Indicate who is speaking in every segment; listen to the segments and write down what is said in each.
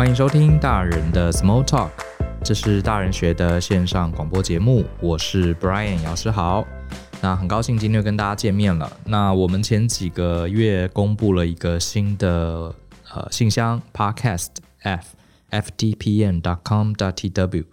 Speaker 1: 欢迎收听大人的 Small Talk，这是大人学的线上广播节目，我是 Brian 姚诗豪。那很高兴今天又跟大家见面了。那我们前几个月公布了一个新的呃信箱 Podcast F ftpm.com.tw，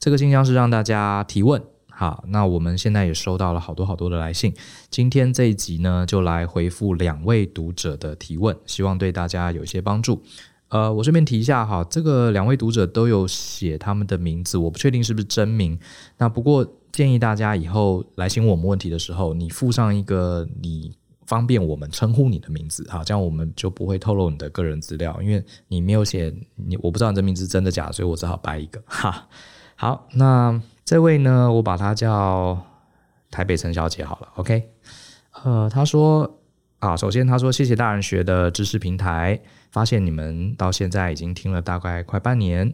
Speaker 1: 这个信箱是让大家提问。好，那我们现在也收到了好多好多的来信。今天这一集呢，就来回复两位读者的提问，希望对大家有一些帮助。呃，我顺便提一下哈，这个两位读者都有写他们的名字，我不确定是不是真名。那不过建议大家以后来信问我们问题的时候，你附上一个你方便我们称呼你的名字哈，这样我们就不会透露你的个人资料，因为你没有写你，我不知道你的名字真的假的，所以我只好掰一个哈。好，那。这位呢，我把他叫台北陈小姐好了，OK。呃，他说啊，首先他说谢谢大人学的知识平台，发现你们到现在已经听了大概快半年，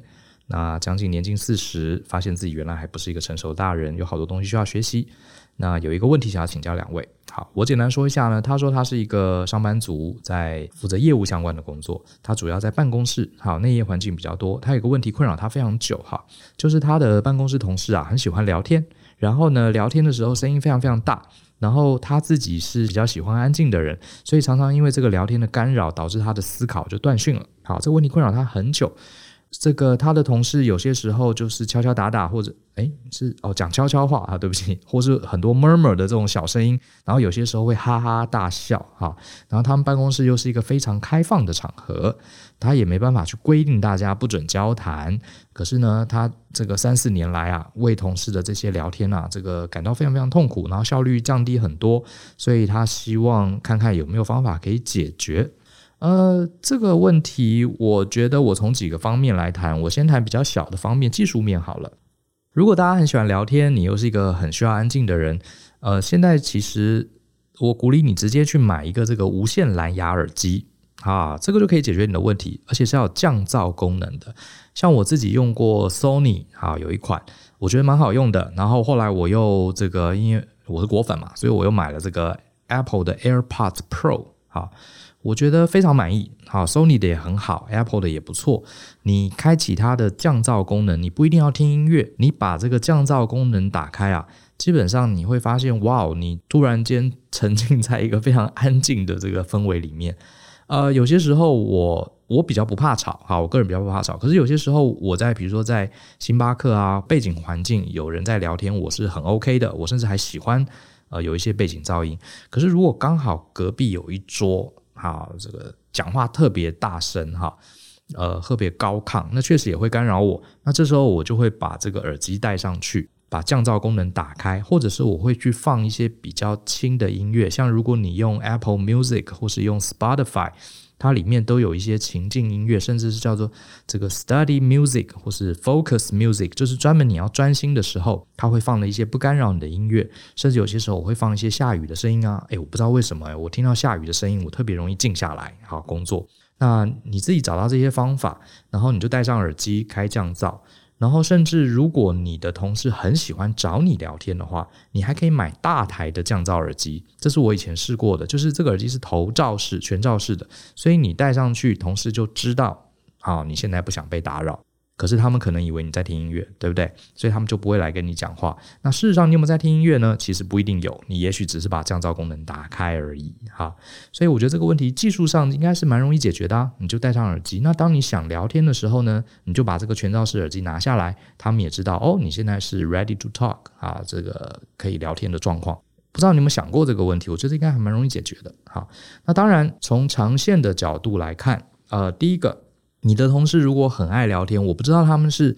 Speaker 1: 那将近年近四十，发现自己原来还不是一个成熟大人，有好多东西需要学习。那有一个问题想要请教两位。好，我简单说一下呢。他说他是一个上班族，在负责业务相关的工作。他主要在办公室，好，内业环境比较多。他有个问题困扰他非常久，哈，就是他的办公室同事啊，很喜欢聊天。然后呢，聊天的时候声音非常非常大。然后他自己是比较喜欢安静的人，所以常常因为这个聊天的干扰，导致他的思考就断讯了。好，这个问题困扰他很久。这个他的同事有些时候就是敲敲打打，或者诶是哦讲悄悄话啊，对不起，或是很多 murmur 的这种小声音，然后有些时候会哈哈大笑哈。然后他们办公室又是一个非常开放的场合，他也没办法去规定大家不准交谈。可是呢，他这个三四年来啊，为同事的这些聊天啊，这个感到非常非常痛苦，然后效率降低很多，所以他希望看看有没有方法可以解决。呃，这个问题，我觉得我从几个方面来谈。我先谈比较小的方面，技术面好了。如果大家很喜欢聊天，你又是一个很需要安静的人，呃，现在其实我鼓励你直接去买一个这个无线蓝牙耳机啊，这个就可以解决你的问题，而且是要有降噪功能的。像我自己用过 Sony 啊，有一款我觉得蛮好用的。然后后来我又这个，因为我是果粉嘛，所以我又买了这个 Apple 的 AirPods Pro 啊。我觉得非常满意，好，Sony 的也很好，Apple 的也不错。你开启它的降噪功能，你不一定要听音乐，你把这个降噪功能打开啊，基本上你会发现，哇哦，你突然间沉浸在一个非常安静的这个氛围里面。呃，有些时候我我比较不怕吵，哈，我个人比较不怕吵。可是有些时候我在比如说在星巴克啊，背景环境有人在聊天，我是很 OK 的，我甚至还喜欢呃有一些背景噪音。可是如果刚好隔壁有一桌，好，这个讲话特别大声哈，呃，特别高亢，那确实也会干扰我。那这时候我就会把这个耳机戴上去，把降噪功能打开，或者是我会去放一些比较轻的音乐，像如果你用 Apple Music 或是用 Spotify。它里面都有一些情境音乐，甚至是叫做这个 study music 或是 focus music，就是专门你要专心的时候，它会放了一些不干扰你的音乐。甚至有些时候我会放一些下雨的声音啊，诶，我不知道为什么，我听到下雨的声音，我特别容易静下来，好工作。那你自己找到这些方法，然后你就戴上耳机开降噪。然后，甚至如果你的同事很喜欢找你聊天的话，你还可以买大台的降噪耳机。这是我以前试过的，就是这个耳机是头罩式、全罩式的，所以你戴上去，同事就知道，啊，你现在不想被打扰。可是他们可能以为你在听音乐，对不对？所以他们就不会来跟你讲话。那事实上，你有没有在听音乐呢？其实不一定有，你也许只是把降噪功能打开而已。哈，所以我觉得这个问题技术上应该是蛮容易解决的啊。你就戴上耳机，那当你想聊天的时候呢，你就把这个全罩式耳机拿下来，他们也知道哦，你现在是 ready to talk 啊，这个可以聊天的状况。不知道你有没有想过这个问题？我觉得应该还蛮容易解决的。好，那当然从长线的角度来看，呃，第一个。你的同事如果很爱聊天，我不知道他们是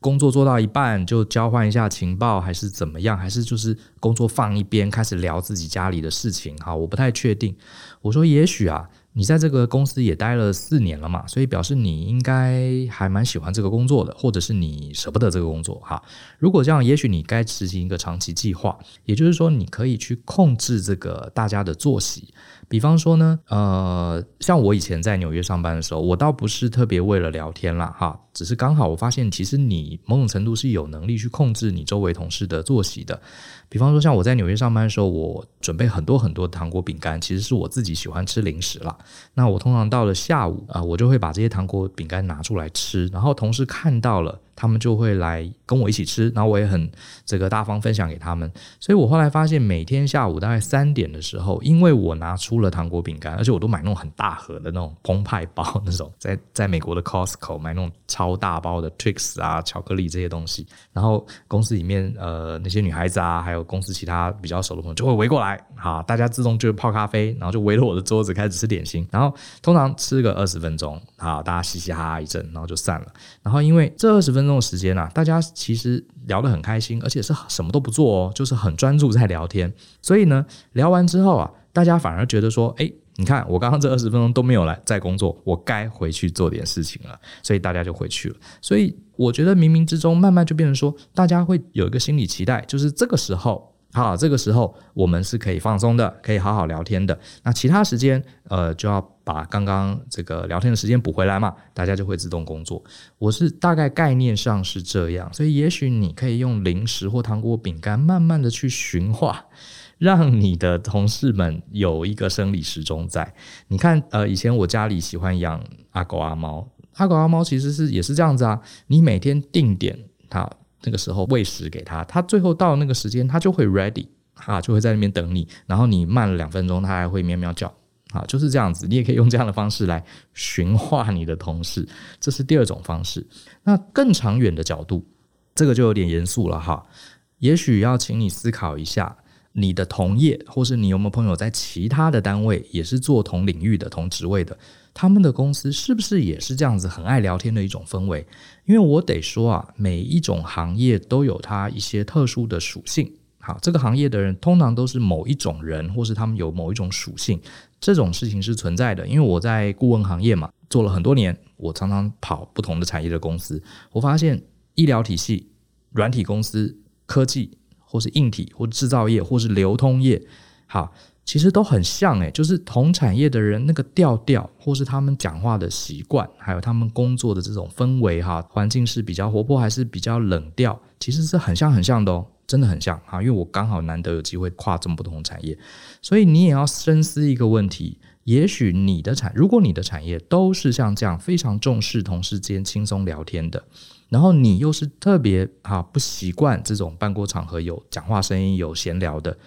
Speaker 1: 工作做到一半就交换一下情报，还是怎么样，还是就是工作放一边开始聊自己家里的事情。哈，我不太确定。我说，也许啊，你在这个公司也待了四年了嘛，所以表示你应该还蛮喜欢这个工作的，或者是你舍不得这个工作。哈，如果这样，也许你该执行一个长期计划，也就是说，你可以去控制这个大家的作息。比方说呢，呃，像我以前在纽约上班的时候，我倒不是特别为了聊天啦，哈，只是刚好我发现，其实你某种程度是有能力去控制你周围同事的作息的。比方说，像我在纽约上班的时候，我准备很多很多糖果饼干，其实是我自己喜欢吃零食啦。那我通常到了下午啊，我就会把这些糖果饼干拿出来吃，然后同事看到了。他们就会来跟我一起吃，然后我也很这个大方分享给他们。所以我后来发现，每天下午大概三点的时候，因为我拿出了糖果饼干，而且我都买那种很大盒的那种澎湃包，那种 在在美国的 Costco 买那种超大包的 Twix 啊、巧克力这些东西。然后公司里面呃那些女孩子啊，还有公司其他比较熟的朋友就会围过来，好，大家自动就泡咖啡，然后就围着我的桌子开始吃点心。然后通常吃个二十分钟，好，大家嘻嘻哈哈一阵，然后就散了。然后因为这二十分钟。的时间啊，大家其实聊得很开心，而且是什么都不做哦，就是很专注在聊天。所以呢，聊完之后啊，大家反而觉得说，哎，你看我刚刚这二十分钟都没有来在工作，我该回去做点事情了。所以大家就回去了。所以我觉得冥冥之中，慢慢就变成说，大家会有一个心理期待，就是这个时候。好，这个时候我们是可以放松的，可以好好聊天的。那其他时间，呃，就要把刚刚这个聊天的时间补回来嘛，大家就会自动工作。我是大概概念上是这样，所以也许你可以用零食或糖果、饼干，慢慢的去驯化，让你的同事们有一个生理时钟在。你看，呃，以前我家里喜欢养阿狗阿猫，阿狗阿猫其实是也是这样子啊，你每天定点它。那个时候喂食给他，他最后到那个时间，他就会 ready 啊，就会在那边等你。然后你慢了两分钟，他还会喵喵叫啊，就是这样子。你也可以用这样的方式来驯化你的同事，这是第二种方式。那更长远的角度，这个就有点严肃了哈。也许要请你思考一下，你的同业，或是你有没有朋友在其他的单位也是做同领域的、同职位的。他们的公司是不是也是这样子很爱聊天的一种氛围？因为我得说啊，每一种行业都有它一些特殊的属性。好，这个行业的人通常都是某一种人，或是他们有某一种属性，这种事情是存在的。因为我在顾问行业嘛，做了很多年，我常常跑不同的产业的公司，我发现医疗体系、软体公司、科技，或是硬体，或制造业，或是流通业，好。其实都很像诶，就是同产业的人那个调调，或是他们讲话的习惯，还有他们工作的这种氛围哈，环境是比较活泼还是比较冷调，其实是很像很像的哦，真的很像哈。因为我刚好难得有机会跨这么不同产业，所以你也要深思一个问题：也许你的产，如果你的产业都是像这样非常重视同事间轻松聊天的，然后你又是特别啊不习惯这种办公场合有讲话声音、有闲聊的。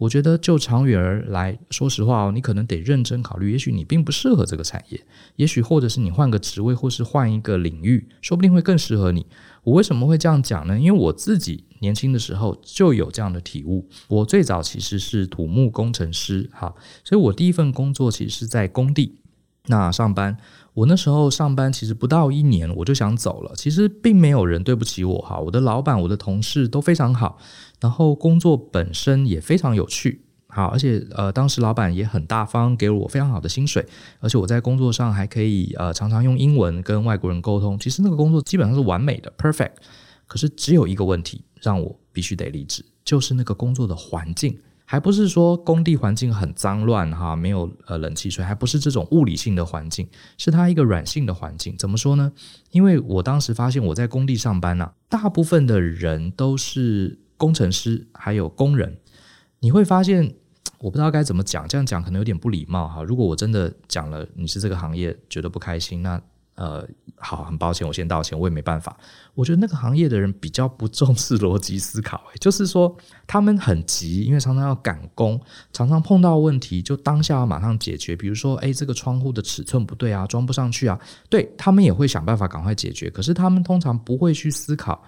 Speaker 1: 我觉得就长远而来说实话哦，你可能得认真考虑，也许你并不适合这个产业，也许或者是你换个职位，或是换一个领域，说不定会更适合你。我为什么会这样讲呢？因为我自己年轻的时候就有这样的体悟。我最早其实是土木工程师，哈，所以我第一份工作其实是在工地那上班。我那时候上班其实不到一年，我就想走了。其实并没有人对不起我哈，我的老板、我的同事都非常好。然后工作本身也非常有趣，好，而且呃，当时老板也很大方，给了我非常好的薪水，而且我在工作上还可以呃常常用英文跟外国人沟通。其实那个工作基本上是完美的，perfect。可是只有一个问题让我必须得离职，就是那个工作的环境，还不是说工地环境很脏乱哈，没有呃冷气吹，还不是这种物理性的环境，是它一个软性的环境。怎么说呢？因为我当时发现我在工地上班啊，大部分的人都是。工程师还有工人，你会发现，我不知道该怎么讲，这样讲可能有点不礼貌哈。如果我真的讲了你是这个行业觉得不开心，那呃，好，很抱歉，我先道歉，我也没办法。我觉得那个行业的人比较不重视逻辑思考，就是说他们很急，因为常常要赶工，常常碰到问题就当下要马上解决。比如说，诶，这个窗户的尺寸不对啊，装不上去啊，对，他们也会想办法赶快解决。可是他们通常不会去思考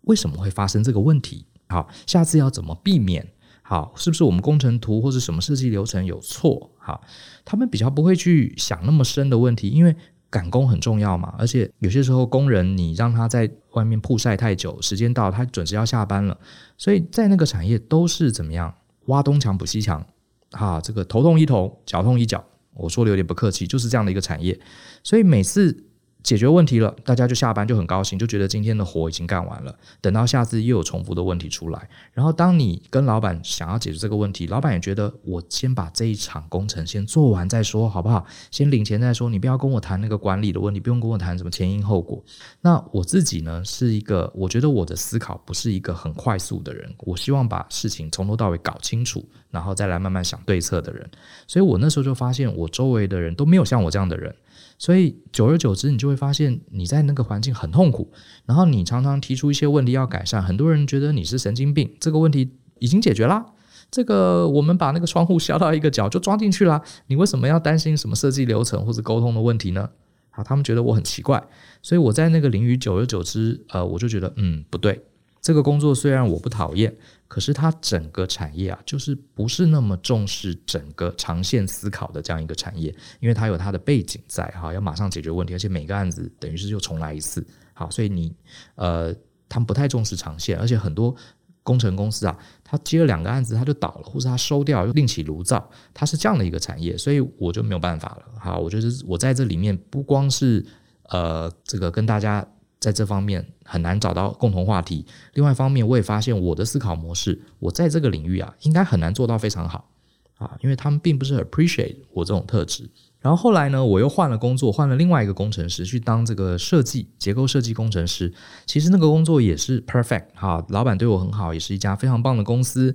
Speaker 1: 为什么会发生这个问题。好，下次要怎么避免？好，是不是我们工程图或者什么设计流程有错？好，他们比较不会去想那么深的问题，因为赶工很重要嘛。而且有些时候工人你让他在外面曝晒太久，时间到他准时要下班了，所以在那个产业都是怎么样？挖东墙补西墙，哈，这个头痛医头，脚痛医脚。我说的有点不客气，就是这样的一个产业。所以每次解决问题了，大家就下班就很高兴，就觉得今天的活已经干完了。等到下次又有重复的问题出来，然后当你跟老板想要解决这个问题，老板也觉得我先把这一场工程先做完再说，好不好？先领钱再说，你不要跟我谈那个管理的问题，不用跟我谈什么前因后果。那我自己呢，是一个我觉得我的思考不是一个很快速的人，我希望把事情从头到尾搞清楚，然后再来慢慢想对策的人。所以我那时候就发现，我周围的人都没有像我这样的人。所以久而久之，你就会发现你在那个环境很痛苦，然后你常常提出一些问题要改善，很多人觉得你是神经病。这个问题已经解决啦，这个我们把那个窗户削到一个角就装进去了，你为什么要担心什么设计流程或者沟通的问题呢？好，他们觉得我很奇怪，所以我在那个领域久而久之，呃，我就觉得嗯，不对。这个工作虽然我不讨厌，可是它整个产业啊，就是不是那么重视整个长线思考的这样一个产业，因为它有它的背景在哈，要马上解决问题，而且每个案子等于是又重来一次，好，所以你呃，他们不太重视长线，而且很多工程公司啊，他接了两个案子他就倒了，或者他收掉又另起炉灶，它是这样的一个产业，所以我就没有办法了。好，我觉得我在这里面不光是呃，这个跟大家。在这方面很难找到共同话题。另外一方面，我也发现我的思考模式，我在这个领域啊，应该很难做到非常好啊，因为他们并不是 appreciate 我这种特质。然后后来呢，我又换了工作，换了另外一个工程师去当这个设计结构设计工程师。其实那个工作也是 perfect 哈，老板对我很好，也是一家非常棒的公司。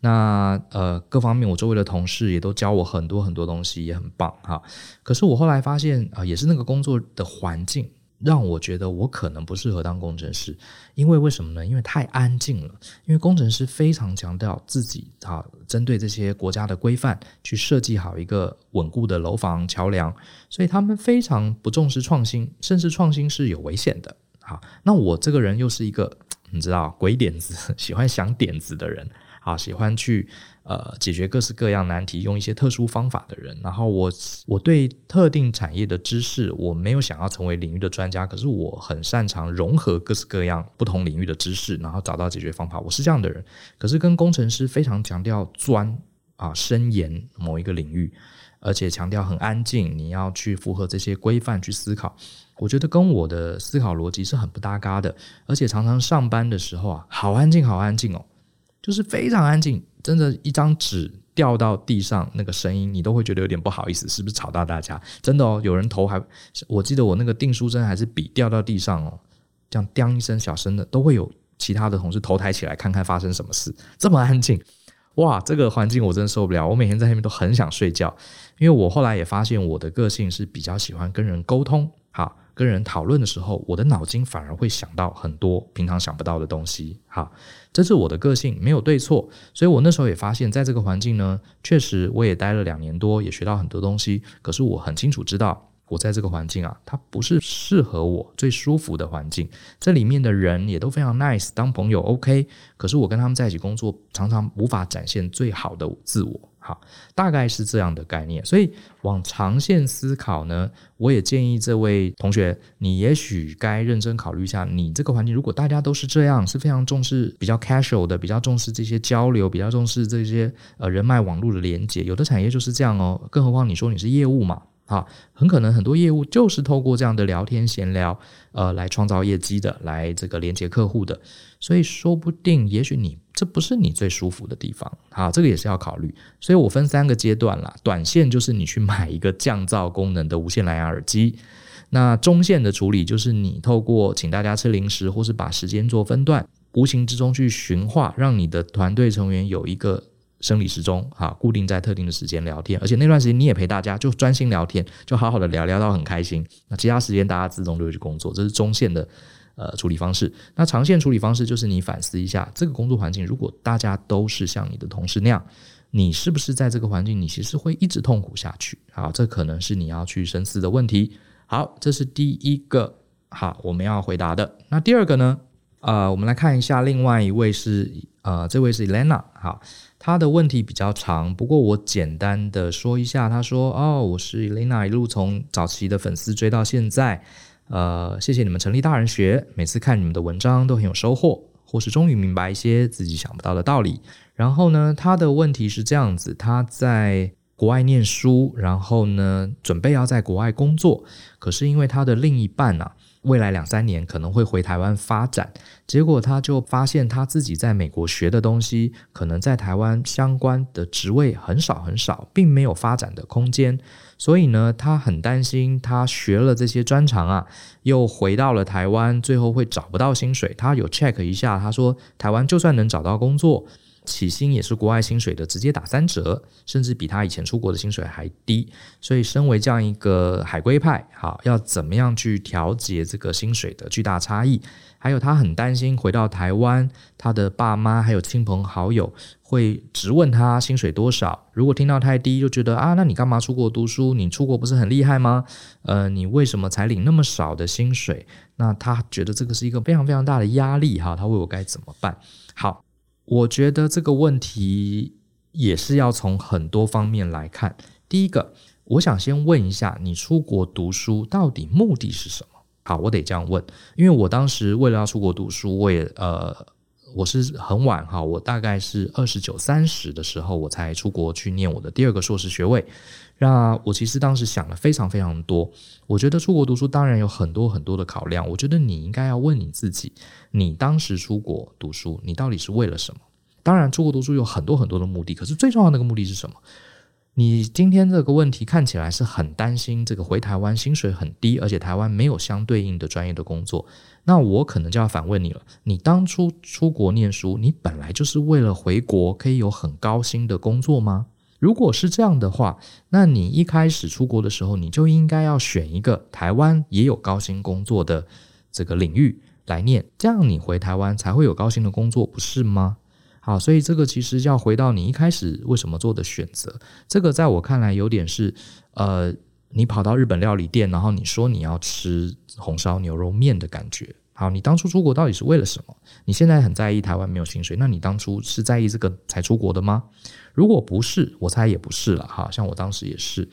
Speaker 1: 那呃，各方面我周围的同事也都教我很多很多东西，也很棒哈。可是我后来发现啊，也是那个工作的环境。让我觉得我可能不适合当工程师，因为为什么呢？因为太安静了。因为工程师非常强调自己啊，针对这些国家的规范去设计好一个稳固的楼房、桥梁，所以他们非常不重视创新，甚至创新是有危险的。好，那我这个人又是一个你知道鬼点子，喜欢想点子的人，啊，喜欢去。呃，解决各式各样难题，用一些特殊方法的人。然后我我对特定产业的知识，我没有想要成为领域的专家，可是我很擅长融合各式各样不同领域的知识，然后找到解决方法。我是这样的人。可是跟工程师非常强调钻啊，深研某一个领域，而且强调很安静，你要去符合这些规范去思考。我觉得跟我的思考逻辑是很不搭嘎的，而且常常上班的时候啊，好安静，好安静哦。就是非常安静，真的，一张纸掉到地上，那个声音你都会觉得有点不好意思，是不是吵到大家？真的哦，有人头还，我记得我那个订书针还是笔掉到地上哦，这样“叮”一声小声的，都会有其他的同事头抬起来看看发生什么事。这么安静，哇，这个环境我真的受不了。我每天在那边都很想睡觉，因为我后来也发现我的个性是比较喜欢跟人沟通，好。跟人讨论的时候，我的脑筋反而会想到很多平常想不到的东西。哈，这是我的个性，没有对错。所以我那时候也发现，在这个环境呢，确实我也待了两年多，也学到很多东西。可是我很清楚知道，我在这个环境啊，它不是适合我最舒服的环境。这里面的人也都非常 nice，当朋友 OK。可是我跟他们在一起工作，常常无法展现最好的自我。好，大概是这样的概念。所以往长线思考呢，我也建议这位同学，你也许该认真考虑一下，你这个环境如果大家都是这样，是非常重视比较 casual 的，比较重视这些交流，比较重视这些呃人脉网络的连接。有的产业就是这样哦，更何况你说你是业务嘛。好，很可能很多业务就是透过这样的聊天闲聊，呃，来创造业绩的，来这个连接客户的，所以说不定，也许你这不是你最舒服的地方。好，这个也是要考虑。所以我分三个阶段啦，短线就是你去买一个降噪功能的无线蓝牙耳机，那中线的处理就是你透过请大家吃零食，或是把时间做分段，无形之中去驯化，让你的团队成员有一个。生理时钟，哈，固定在特定的时间聊天，而且那段时间你也陪大家，就专心聊天，就好好的聊聊到很开心。那其他时间大家自动就会去工作，这是中线的呃处理方式。那长线处理方式就是你反思一下，这个工作环境如果大家都是像你的同事那样，你是不是在这个环境你其实会一直痛苦下去？好，这可能是你要去深思的问题。好，这是第一个，好，我们要回答的。那第二个呢？呃，我们来看一下，另外一位是呃，这位是 Elena，好。他的问题比较长，不过我简单的说一下。他说：“哦，我是 Elena，一路从早期的粉丝追到现在，呃，谢谢你们成立大人学，每次看你们的文章都很有收获，或是终于明白一些自己想不到的道理。”然后呢，他的问题是这样子：他在国外念书，然后呢，准备要在国外工作，可是因为他的另一半啊，未来两三年可能会回台湾发展，结果他就发现他自己在美国学的东西，可能在台湾相关的职位很少很少，并没有发展的空间，所以呢，他很担心他学了这些专长啊，又回到了台湾，最后会找不到薪水。他有 check 一下，他说台湾就算能找到工作。起薪也是国外薪水的直接打三折，甚至比他以前出国的薪水还低。所以，身为这样一个海归派，好，要怎么样去调节这个薪水的巨大差异？还有，他很担心回到台湾，他的爸妈还有亲朋好友会质问他薪水多少。如果听到太低，就觉得啊，那你干嘛出国读书？你出国不是很厉害吗？呃，你为什么才领那么少的薪水？那他觉得这个是一个非常非常大的压力哈。他问我该怎么办？好。我觉得这个问题也是要从很多方面来看。第一个，我想先问一下，你出国读书到底目的是什么？好，我得这样问，因为我当时为了要出国读书，我也呃，我是很晚哈，我大概是二十九、三十的时候，我才出国去念我的第二个硕士学位。那我其实当时想了非常非常多。我觉得出国读书当然有很多很多的考量。我觉得你应该要问你自己：你当时出国读书，你到底是为了什么？当然，出国读书有很多很多的目的，可是最重要的那个目的是什么？你今天这个问题看起来是很担心这个回台湾薪水很低，而且台湾没有相对应的专业的工作。那我可能就要反问你了：你当初出国念书，你本来就是为了回国可以有很高薪的工作吗？如果是这样的话，那你一开始出国的时候，你就应该要选一个台湾也有高薪工作的这个领域来念，这样你回台湾才会有高薪的工作，不是吗？好，所以这个其实要回到你一开始为什么做的选择。这个在我看来有点是，呃，你跑到日本料理店，然后你说你要吃红烧牛肉面的感觉。好，你当初出国到底是为了什么？你现在很在意台湾没有薪水，那你当初是在意这个才出国的吗？如果不是，我猜也不是了。哈，像我当时也是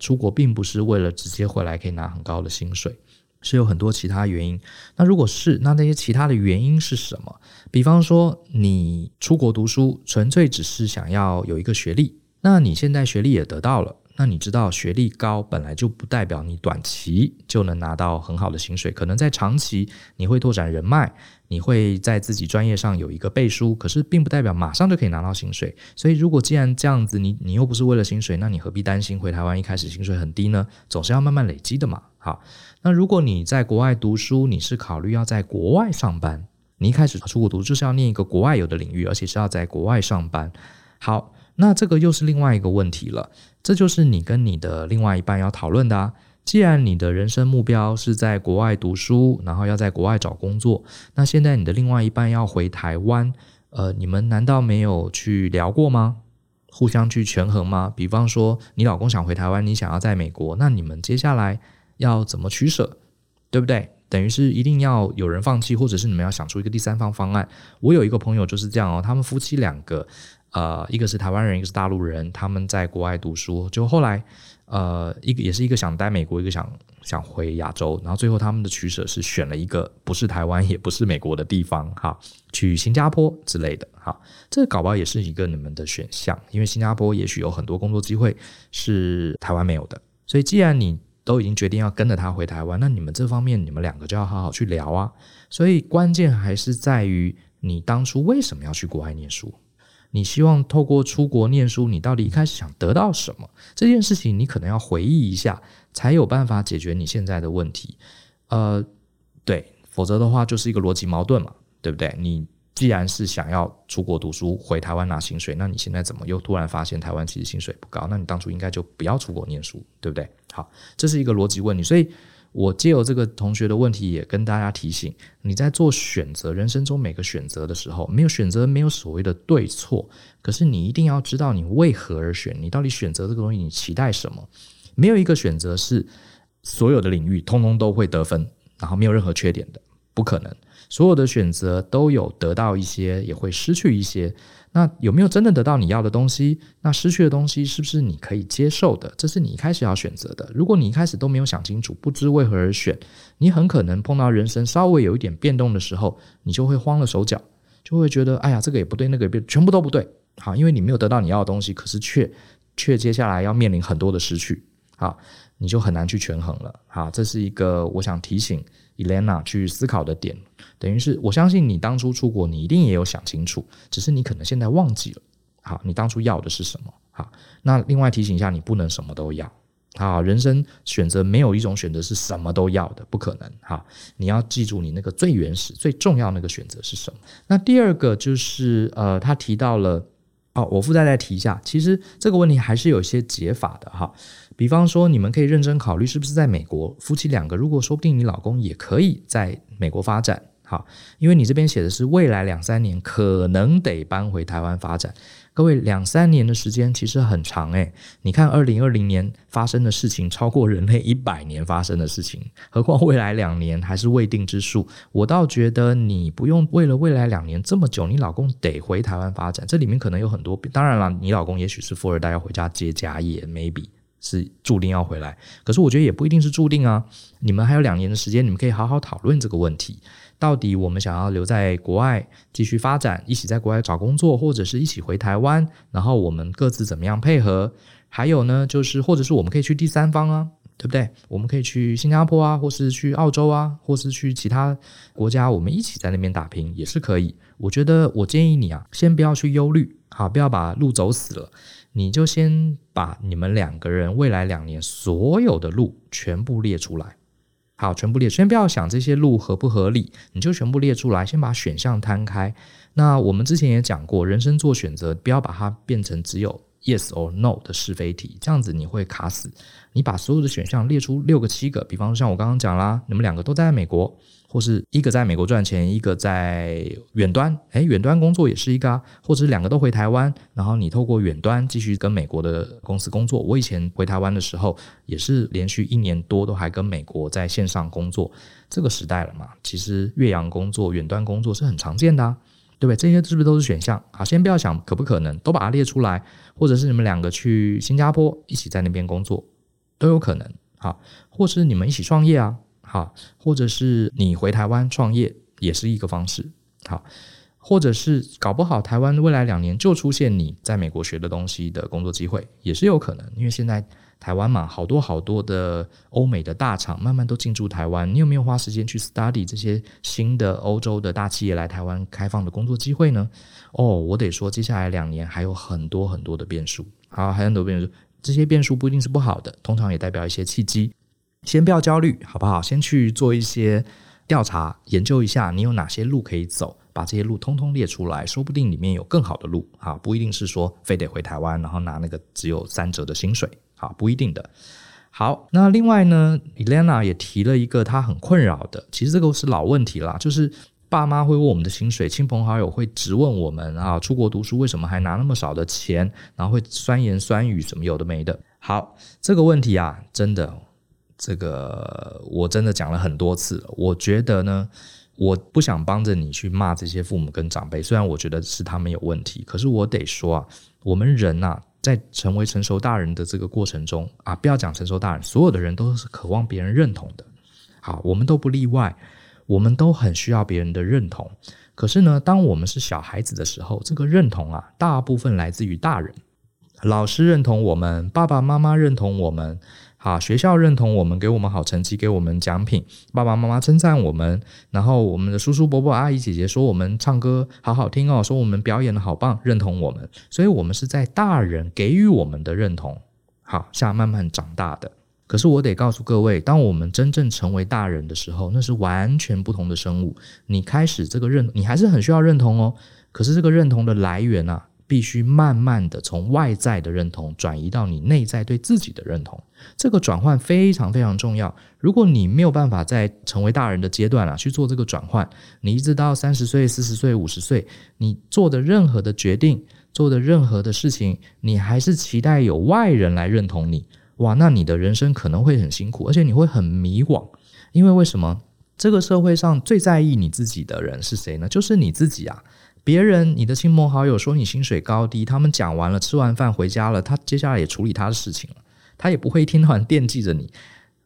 Speaker 1: 出国，并不是为了直接回来可以拿很高的薪水。是有很多其他原因。那如果是，那那些其他的原因是什么？比方说，你出国读书，纯粹只是想要有一个学历。那你现在学历也得到了，那你知道学历高本来就不代表你短期就能拿到很好的薪水，可能在长期你会拓展人脉，你会在自己专业上有一个背书，可是并不代表马上就可以拿到薪水。所以，如果既然这样子，你你又不是为了薪水，那你何必担心回台湾一开始薪水很低呢？总是要慢慢累积的嘛。好。那如果你在国外读书，你是考虑要在国外上班，你一开始出国读就是要念一个国外有的领域，而且是要在国外上班。好，那这个又是另外一个问题了，这就是你跟你的另外一半要讨论的啊。既然你的人生目标是在国外读书，然后要在国外找工作，那现在你的另外一半要回台湾，呃，你们难道没有去聊过吗？互相去权衡吗？比方说，你老公想回台湾，你想要在美国，那你们接下来。要怎么取舍，对不对？等于是一定要有人放弃，或者是你们要想出一个第三方方案。我有一个朋友就是这样哦，他们夫妻两个，呃，一个是台湾人，一个是大陆人，他们在国外读书，就后来，呃，一个也是一个想待美国，一个想想回亚洲，然后最后他们的取舍是选了一个不是台湾也不是美国的地方，哈，去新加坡之类的，哈，这个搞不好也是一个你们的选项，因为新加坡也许有很多工作机会是台湾没有的，所以既然你。都已经决定要跟着他回台湾，那你们这方面你们两个就要好好去聊啊。所以关键还是在于你当初为什么要去国外念书？你希望透过出国念书，你到底一开始想得到什么？这件事情你可能要回忆一下，才有办法解决你现在的问题。呃，对，否则的话就是一个逻辑矛盾嘛，对不对？你。既然是想要出国读书，回台湾拿薪水，那你现在怎么又突然发现台湾其实薪水不高？那你当初应该就不要出国念书，对不对？好，这是一个逻辑问题。所以我借由这个同学的问题，也跟大家提醒：你在做选择，人生中每个选择的时候，没有选择，没有所谓的对错。可是你一定要知道你为何而选，你到底选择这个东西，你期待什么？没有一个选择是所有的领域通通都会得分，然后没有任何缺点的，不可能。所有的选择都有得到一些，也会失去一些。那有没有真的得到你要的东西？那失去的东西是不是你可以接受的？这是你一开始要选择的。如果你一开始都没有想清楚，不知为何而选，你很可能碰到人生稍微有一点变动的时候，你就会慌了手脚，就会觉得哎呀，这个也不对，那个也不，全部都不对。好，因为你没有得到你要的东西，可是却却接下来要面临很多的失去，好，你就很难去权衡了。好，这是一个我想提醒 Elena 去思考的点。等于是，我相信你当初出国，你一定也有想清楚，只是你可能现在忘记了。好，你当初要的是什么？好，那另外提醒一下，你不能什么都要。好，人生选择没有一种选择是什么都要的，不可能。好，你要记住你那个最原始、最重要那个选择是什么。那第二个就是，呃，他提到了，哦，我附带再提一下，其实这个问题还是有一些解法的哈。比方说，你们可以认真考虑是不是在美国，夫妻两个，如果说不定你老公也可以在美国发展。好，因为你这边写的是未来两三年可能得搬回台湾发展。各位，两三年的时间其实很长诶，你看，二零二零年发生的事情超过人类一百年发生的事情，何况未来两年还是未定之数。我倒觉得你不用为了未来两年这么久，你老公得回台湾发展。这里面可能有很多，当然了，你老公也许是富二代要回家接家业，maybe 是注定要回来。可是我觉得也不一定是注定啊。你们还有两年的时间，你们可以好好讨论这个问题。到底我们想要留在国外继续发展，一起在国外找工作，或者是一起回台湾，然后我们各自怎么样配合？还有呢，就是或者是我们可以去第三方啊，对不对？我们可以去新加坡啊，或是去澳洲啊，或是去其他国家，我们一起在那边打拼也是可以。我觉得我建议你啊，先不要去忧虑，好，不要把路走死了，你就先把你们两个人未来两年所有的路全部列出来。好，全部列，先不要想这些路合不合理，你就全部列出来，先把选项摊开。那我们之前也讲过，人生做选择，不要把它变成只有 yes or no 的是非题，这样子你会卡死。你把所有的选项列出六个、七个，比方说像我刚刚讲啦，你们两个都在美国。或是一个在美国赚钱，一个在远端，诶，远端工作也是一个啊。或者两个都回台湾，然后你透过远端继续跟美国的公司工作。我以前回台湾的时候，也是连续一年多都还跟美国在线上工作。这个时代了嘛，其实越洋工作、远端工作是很常见的啊，对不对？这些是不是都是选项？啊，先不要想可不可能，都把它列出来。或者是你们两个去新加坡一起在那边工作，都有可能。好，或是你们一起创业啊。好，或者是你回台湾创业也是一个方式。好，或者是搞不好台湾未来两年就出现你在美国学的东西的工作机会，也是有可能。因为现在台湾嘛，好多好多的欧美的大厂慢慢都进驻台湾，你有没有花时间去 study 这些新的欧洲的大企业来台湾开放的工作机会呢？哦，我得说，接下来两年还有很多很多的变数。好，还有很多变数，这些变数不一定是不好的，通常也代表一些契机。先不要焦虑，好不好？先去做一些调查，研究一下你有哪些路可以走，把这些路通通列出来，说不定里面有更好的路啊！不一定是说非得回台湾，然后拿那个只有三折的薪水，啊，不一定的。好，那另外呢，Elena 也提了一个她很困扰的，其实这个是老问题啦，就是爸妈会问我们的薪水，亲朋好友会质问我们啊，出国读书为什么还拿那么少的钱，然后会酸言酸语什么有的没的。好，这个问题啊，真的。这个我真的讲了很多次了，我觉得呢，我不想帮着你去骂这些父母跟长辈，虽然我觉得是他们有问题，可是我得说啊，我们人呐，在成为成熟大人的这个过程中啊，不要讲成熟大人，所有的人都是渴望别人认同的，好，我们都不例外，我们都很需要别人的认同。可是呢，当我们是小孩子的时候，这个认同啊，大部分来自于大人，老师认同我们，爸爸妈妈认同我们。啊，学校认同我们，给我们好成绩，给我们奖品，爸爸妈妈称赞我们，然后我们的叔叔伯伯、阿姨姐姐说我们唱歌好好听哦，说我们表演的好棒，认同我们，所以我们是在大人给予我们的认同，好，下慢慢长大的。可是我得告诉各位，当我们真正成为大人的时候，那是完全不同的生物。你开始这个认，你还是很需要认同哦，可是这个认同的来源啊。必须慢慢的从外在的认同转移到你内在对自己的认同，这个转换非常非常重要。如果你没有办法在成为大人的阶段啊去做这个转换，你一直到三十岁、四十岁、五十岁，你做的任何的决定、做的任何的事情，你还是期待有外人来认同你，哇，那你的人生可能会很辛苦，而且你会很迷惘。因为为什么？这个社会上最在意你自己的人是谁呢？就是你自己啊。别人，你的亲朋好友说你薪水高低，他们讲完了，吃完饭回家了，他接下来也处理他的事情了，他也不会一天到晚惦记着你。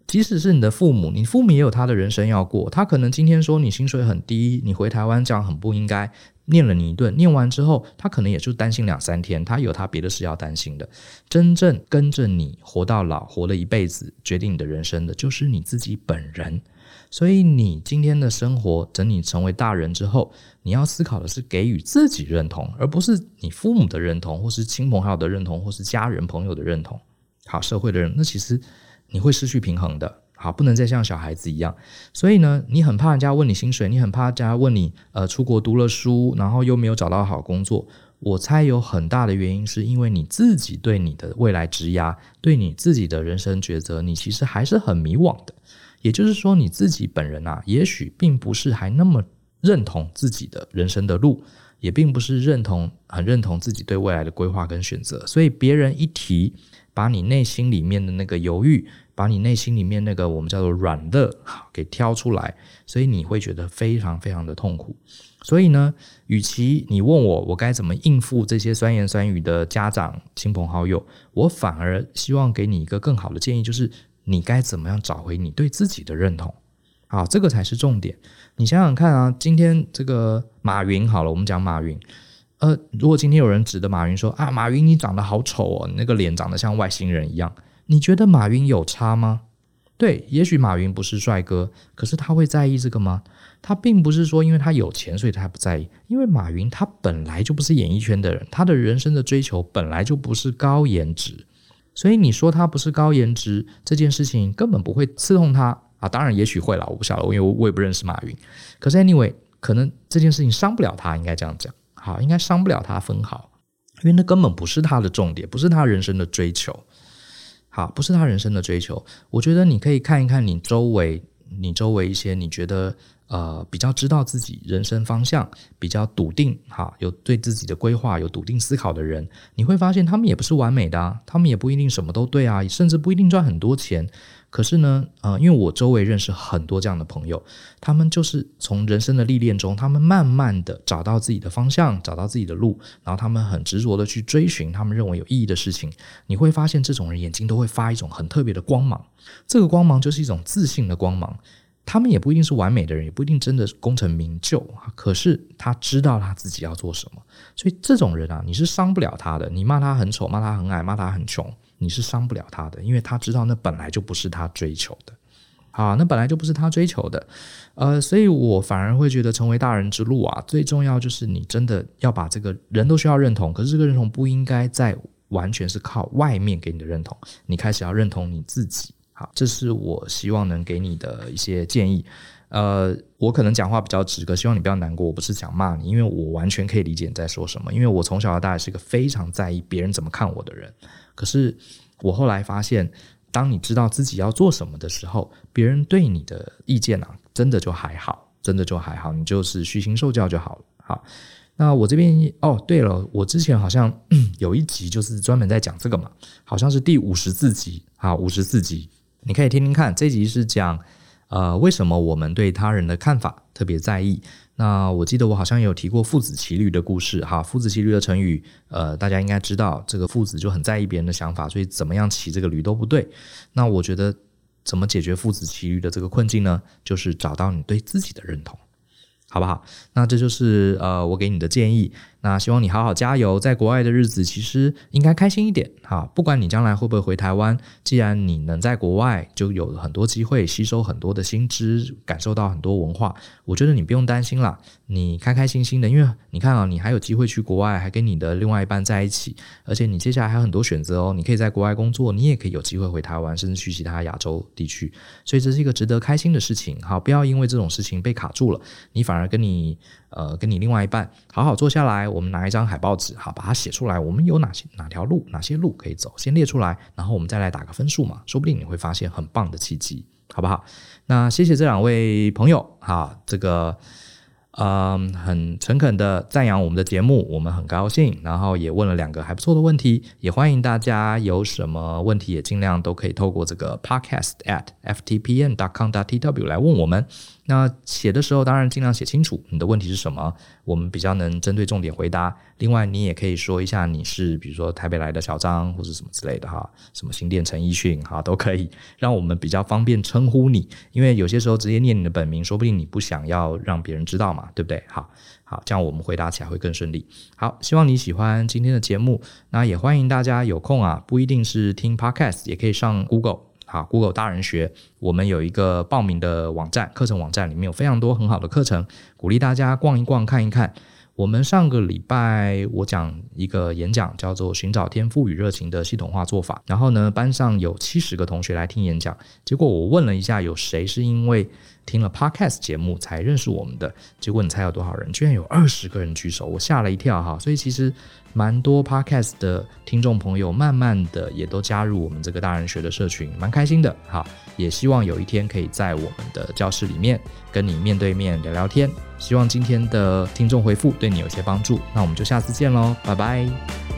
Speaker 1: 即使是你的父母，你父母也有他的人生要过，他可能今天说你薪水很低，你回台湾这样很不应该，念了你一顿，念完之后，他可能也就担心两三天，他有他别的事要担心的。真正跟着你活到老，活了一辈子，决定你的人生的，就是你自己本人。所以，你今天的生活，等你成为大人之后，你要思考的是给予自己认同，而不是你父母的认同，或是亲朋好友的认同，或是家人朋友的认同。好，社会的人，那其实你会失去平衡的。好，不能再像小孩子一样。所以呢，你很怕人家问你薪水，你很怕人家问你，呃，出国读了书，然后又没有找到好工作。我猜有很大的原因是因为你自己对你的未来职涯，对你自己的人生抉择，你其实还是很迷惘的。也就是说，你自己本人啊，也许并不是还那么认同自己的人生的路，也并不是认同很认同自己对未来的规划跟选择。所以别人一提，把你内心里面的那个犹豫。把你内心里面那个我们叫做软肋给挑出来，所以你会觉得非常非常的痛苦。所以呢，与其你问我我该怎么应付这些酸言酸语的家长、亲朋好友，我反而希望给你一个更好的建议，就是你该怎么样找回你对自己的认同。好，这个才是重点。你想想看啊，今天这个马云好了，我们讲马云。呃，如果今天有人指着马云说啊，马云你长得好丑哦，你那个脸长得像外星人一样。你觉得马云有差吗？对，也许马云不是帅哥，可是他会在意这个吗？他并不是说因为他有钱所以他不在意，因为马云他本来就不是演艺圈的人，他的人生的追求本来就不是高颜值，所以你说他不是高颜值这件事情根本不会刺痛他啊。当然也许会了，我不晓得，因为我我也不认识马云。可是 anyway，可能这件事情伤不了他，应该这样讲，好，应该伤不了他分毫，因为那根本不是他的重点，不是他人生的追求。啊，不是他人生的追求。我觉得你可以看一看你周围，你周围一些你觉得呃比较知道自己人生方向、比较笃定，哈，有对自己的规划有笃定思考的人，你会发现他们也不是完美的，他们也不一定什么都对啊，甚至不一定赚很多钱。可是呢，呃，因为我周围认识很多这样的朋友，他们就是从人生的历练中，他们慢慢的找到自己的方向，找到自己的路，然后他们很执着的去追寻他们认为有意义的事情。你会发现，这种人眼睛都会发一种很特别的光芒，这个光芒就是一种自信的光芒。他们也不一定是完美的人，也不一定真的功成名就，可是他知道他自己要做什么。所以这种人啊，你是伤不了他的。你骂他很丑，骂他很矮，骂他很穷。你是伤不了他的，因为他知道那本来就不是他追求的，好，那本来就不是他追求的，呃，所以我反而会觉得成为大人之路啊，最重要就是你真的要把这个人都需要认同，可是这个认同不应该再完全是靠外面给你的认同，你开始要认同你自己，好，这是我希望能给你的一些建议，呃，我可能讲话比较直，可希望你不要难过，我不是想骂你，因为我完全可以理解你在说什么，因为我从小到大是一个非常在意别人怎么看我的人。可是我后来发现，当你知道自己要做什么的时候，别人对你的意见啊，真的就还好，真的就还好，你就是虚心受教就好了。好，那我这边哦，对了，我之前好像有一集就是专门在讲这个嘛，好像是第五十四集啊，五十四集，你可以听听看。这集是讲呃，为什么我们对他人的看法特别在意。那我记得我好像有提过父子骑驴的故事哈，父子骑驴的成语，呃，大家应该知道，这个父子就很在意别人的想法，所以怎么样骑这个驴都不对。那我觉得怎么解决父子骑驴的这个困境呢？就是找到你对自己的认同。好不好？那这就是呃我给你的建议。那希望你好好加油，在国外的日子其实应该开心一点哈。不管你将来会不会回台湾，既然你能在国外，就有很多机会吸收很多的新知，感受到很多文化。我觉得你不用担心啦，你开开心心的，因为你看啊，你还有机会去国外，还跟你的另外一半在一起，而且你接下来还有很多选择哦。你可以在国外工作，你也可以有机会回台湾，甚至去其他亚洲地区。所以这是一个值得开心的事情。好，不要因为这种事情被卡住了，你反而跟你。呃，跟你另外一半好好坐下来，我们拿一张海报纸，好把它写出来。我们有哪些哪条路，哪些路可以走，先列出来，然后我们再来打个分数嘛。说不定你会发现很棒的契机，好不好？那谢谢这两位朋友，哈，这个。嗯，很诚恳的赞扬我们的节目，我们很高兴。然后也问了两个还不错的问题，也欢迎大家有什么问题也尽量都可以透过这个 podcast at ftpn dot com dot tw 来问我们。那写的时候当然尽量写清楚你的问题是什么，我们比较能针对重点回答。另外你也可以说一下你是比如说台北来的小张或者什么之类的哈，什么新店陈奕迅哈都可以，让我们比较方便称呼你。因为有些时候直接念你的本名，说不定你不想要让别人知道嘛。对不对？好好，这样我们回答起来会更顺利。好，希望你喜欢今天的节目，那也欢迎大家有空啊，不一定是听 Podcast，也可以上 Google，好，Google 大人学，我们有一个报名的网站，课程网站里面有非常多很好的课程，鼓励大家逛一逛，看一看。我们上个礼拜我讲一个演讲，叫做“寻找天赋与热情的系统化做法”。然后呢，班上有七十个同学来听演讲。结果我问了一下，有谁是因为听了 Podcast 节目才认识我们的？结果你猜有多少人？居然有二十个人举手，我吓了一跳哈。所以其实蛮多 Podcast 的听众朋友，慢慢的也都加入我们这个大人学的社群，蛮开心的哈。也希望有一天可以在我们的教室里面跟你面对面聊聊天。希望今天的听众回复对你有些帮助，那我们就下次见喽，拜拜。